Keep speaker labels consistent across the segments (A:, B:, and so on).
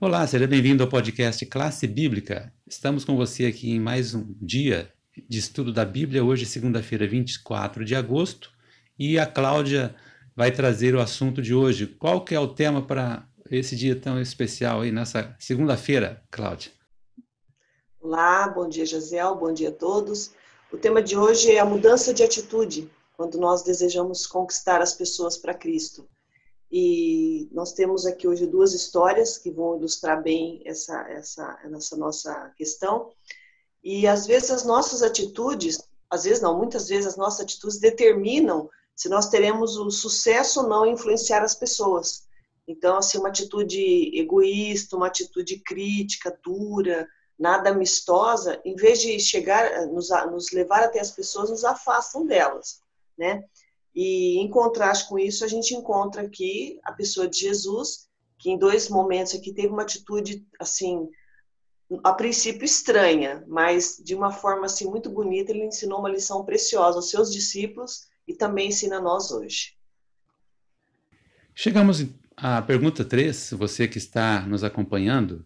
A: Olá, seja bem-vindo ao podcast Classe Bíblica. Estamos com você aqui em mais um dia de estudo da Bíblia, hoje, segunda-feira, 24 de agosto, e a Cláudia vai trazer o assunto de hoje. Qual que é o tema para esse dia tão especial aí nessa segunda-feira, Cláudia?
B: Olá, bom dia, Jaziel, bom dia a todos. O tema de hoje é a mudança de atitude, quando nós desejamos conquistar as pessoas para Cristo. E nós temos aqui hoje duas histórias que vão ilustrar bem essa, essa, essa nossa questão. E às vezes as nossas atitudes, às vezes não, muitas vezes as nossas atitudes determinam se nós teremos o sucesso ou não em influenciar as pessoas. Então, assim, uma atitude egoísta, uma atitude crítica, dura, nada amistosa, em vez de chegar, nos, nos levar até as pessoas, nos afastam delas, né? E em contraste com isso, a gente encontra aqui a pessoa de Jesus, que em dois momentos aqui teve uma atitude assim, a princípio estranha, mas de uma forma assim muito bonita, ele ensinou uma lição preciosa aos seus discípulos e também ensina a nós hoje.
A: Chegamos à pergunta 3, você que está nos acompanhando,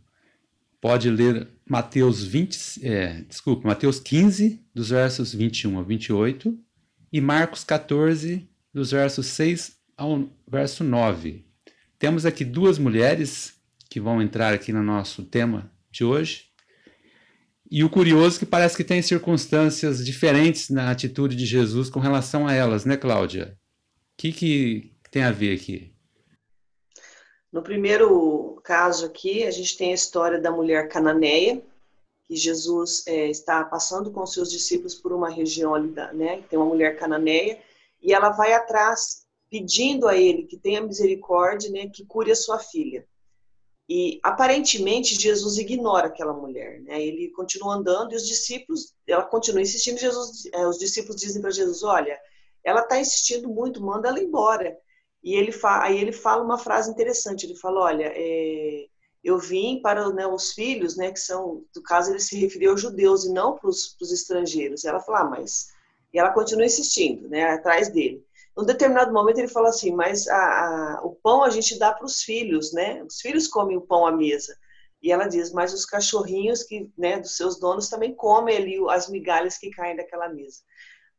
A: pode ler Mateus 20, é, desculpa, Mateus 15, dos versos 21 a 28, e Marcos 14, dos versos 6 ao verso 9. Temos aqui duas mulheres que vão entrar aqui no nosso tema de hoje. E o curioso é que parece que tem circunstâncias diferentes na atitude de Jesus com relação a elas, né, Cláudia? O que, que tem a ver aqui?
B: No primeiro caso aqui, a gente tem a história da mulher cananeia, que Jesus é, está passando com seus discípulos por uma região ali, né? Tem uma mulher cananeia e ela vai atrás pedindo a ele que tenha misericórdia, né? Que cure a sua filha. E aparentemente Jesus ignora aquela mulher, né? Ele continua andando e os discípulos, ela continua insistindo. Jesus, é, os discípulos dizem para Jesus: Olha, ela está insistindo muito, manda ela embora. E ele aí ele fala uma frase interessante. Ele fala: Olha, é, eu vim para né, os filhos, né, que são, no caso, ele se referiu aos judeus e não para os estrangeiros. Ela fala, ah, mas. E ela continua insistindo, né, atrás dele. Num determinado momento ele fala assim, mas a, a, o pão a gente dá para os filhos, né? Os filhos comem o pão à mesa. E ela diz, mas os cachorrinhos que, né, dos seus donos também comem ali as migalhas que caem daquela mesa.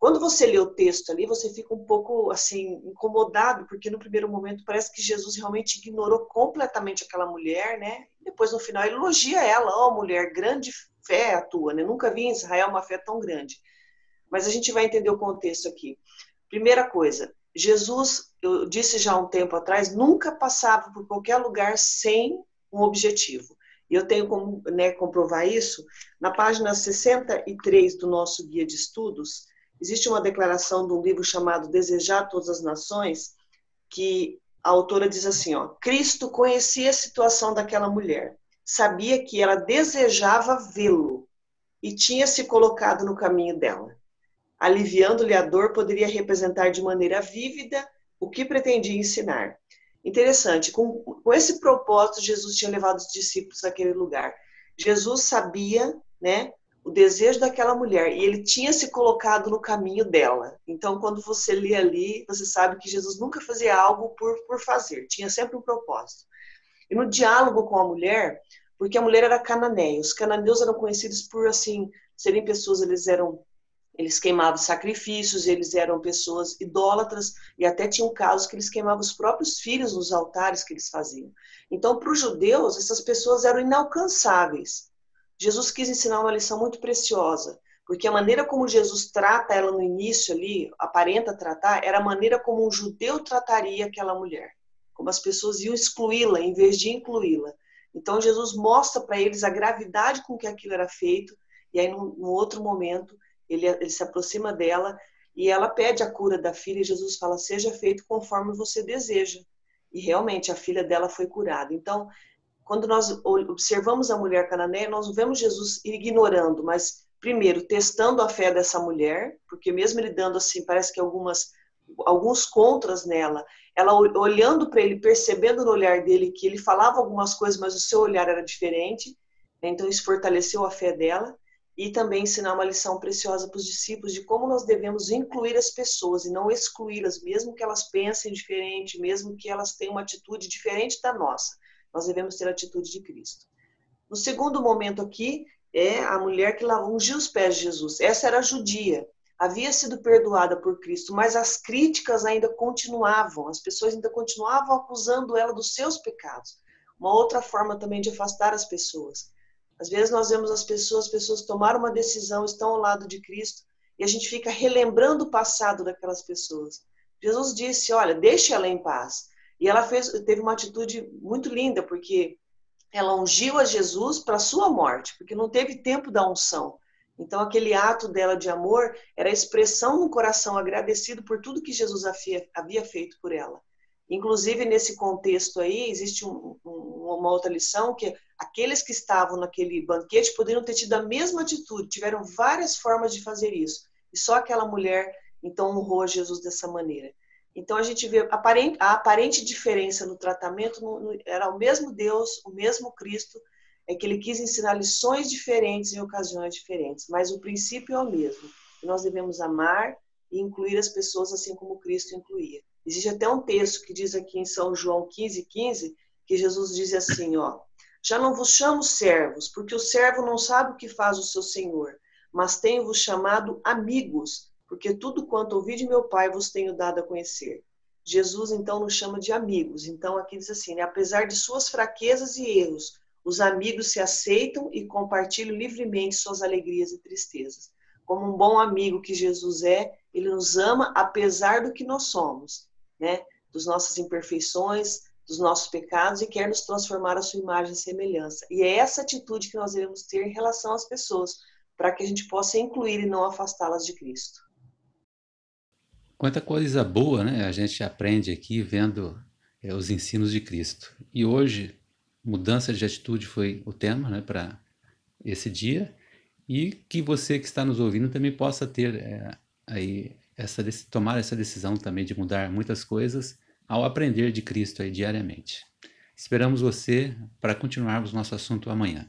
B: Quando você lê o texto ali, você fica um pouco assim incomodado, porque no primeiro momento parece que Jesus realmente ignorou completamente aquela mulher, né? Depois no final ele elogia ela, ó, oh, mulher, grande fé a tua, né? Nunca vi em Israel uma fé tão grande. Mas a gente vai entender o contexto aqui. Primeira coisa, Jesus, eu disse já há um tempo atrás, nunca passava por qualquer lugar sem um objetivo. E eu tenho como né, comprovar isso na página 63 do nosso guia de estudos Existe uma declaração de um livro chamado Desejar Todas as Nações, que a autora diz assim, ó, Cristo conhecia a situação daquela mulher, sabia que ela desejava vê-lo e tinha se colocado no caminho dela. Aliviando-lhe a dor, poderia representar de maneira vívida o que pretendia ensinar. Interessante, com, com esse propósito, Jesus tinha levado os discípulos àquele lugar. Jesus sabia, né, desejo daquela mulher e ele tinha se colocado no caminho dela. Então, quando você lê ali, você sabe que Jesus nunca fazia algo por, por fazer, tinha sempre um propósito. E no diálogo com a mulher, porque a mulher era cananeia, os cananeus eram conhecidos por assim serem pessoas, eles eram eles queimavam sacrifícios, eles eram pessoas idólatras e até tinham casos que eles queimavam os próprios filhos nos altares que eles faziam. Então, para os judeus, essas pessoas eram inalcançáveis. Jesus quis ensinar uma lição muito preciosa, porque a maneira como Jesus trata ela no início ali, aparenta tratar, era a maneira como um judeu trataria aquela mulher, como as pessoas iam excluí-la em vez de incluí-la. Então Jesus mostra para eles a gravidade com que aquilo era feito, e aí no, no outro momento ele, ele se aproxima dela e ela pede a cura da filha e Jesus fala: seja feito conforme você deseja. E realmente a filha dela foi curada. Então quando nós observamos a mulher cananeia, nós vemos Jesus ignorando, mas primeiro testando a fé dessa mulher, porque mesmo ele dando assim, parece que algumas alguns contras nela, ela olhando para ele, percebendo no olhar dele que ele falava algumas coisas, mas o seu olhar era diferente, né? então isso fortaleceu a fé dela e também ensinar uma lição preciosa para os discípulos de como nós devemos incluir as pessoas e não excluí-las, mesmo que elas pensem diferente, mesmo que elas tenham uma atitude diferente da nossa nós devemos ter a atitude de Cristo. No segundo momento aqui, é a mulher que ungiu os pés de Jesus. Essa era judia, havia sido perdoada por Cristo, mas as críticas ainda continuavam, as pessoas ainda continuavam acusando ela dos seus pecados. Uma outra forma também de afastar as pessoas. Às vezes nós vemos as pessoas, as pessoas tomaram uma decisão, estão ao lado de Cristo, e a gente fica relembrando o passado daquelas pessoas. Jesus disse: Olha, deixe ela em paz. E ela fez, teve uma atitude muito linda, porque ela ungiu a Jesus para sua morte, porque não teve tempo da unção. Então, aquele ato dela de amor era a expressão no coração agradecido por tudo que Jesus havia feito por ela. Inclusive, nesse contexto aí, existe um, um, uma outra lição que aqueles que estavam naquele banquete poderiam ter tido a mesma atitude, tiveram várias formas de fazer isso. E só aquela mulher, então, honrou Jesus dessa maneira. Então, a gente vê a aparente, a aparente diferença no tratamento, no, no, era o mesmo Deus, o mesmo Cristo, é que ele quis ensinar lições diferentes em ocasiões diferentes, mas o princípio é o mesmo. Nós devemos amar e incluir as pessoas assim como Cristo incluía. Existe até um texto que diz aqui em São João 15, 15, que Jesus diz assim, ó, já não vos chamo servos, porque o servo não sabe o que faz o seu senhor, mas tenho-vos chamado amigos, porque tudo quanto ouvi de meu Pai vos tenho dado a conhecer. Jesus então nos chama de amigos. Então aqui diz assim, né, apesar de suas fraquezas e erros, os amigos se aceitam e compartilham livremente suas alegrias e tristezas. Como um bom amigo que Jesus é, ele nos ama apesar do que nós somos, né? Dos nossas imperfeições, dos nossos pecados e quer nos transformar à sua imagem e semelhança. E é essa atitude que nós devemos ter em relação às pessoas, para que a gente possa incluir e não afastá-las de Cristo.
A: Quanta coisa boa, né? A gente aprende aqui vendo é, os ensinos de Cristo. E hoje mudança de atitude foi o tema né, para esse dia e que você que está nos ouvindo também possa ter é, aí essa tomar essa decisão também de mudar muitas coisas ao aprender de Cristo aí diariamente. Esperamos você para continuarmos nosso assunto amanhã.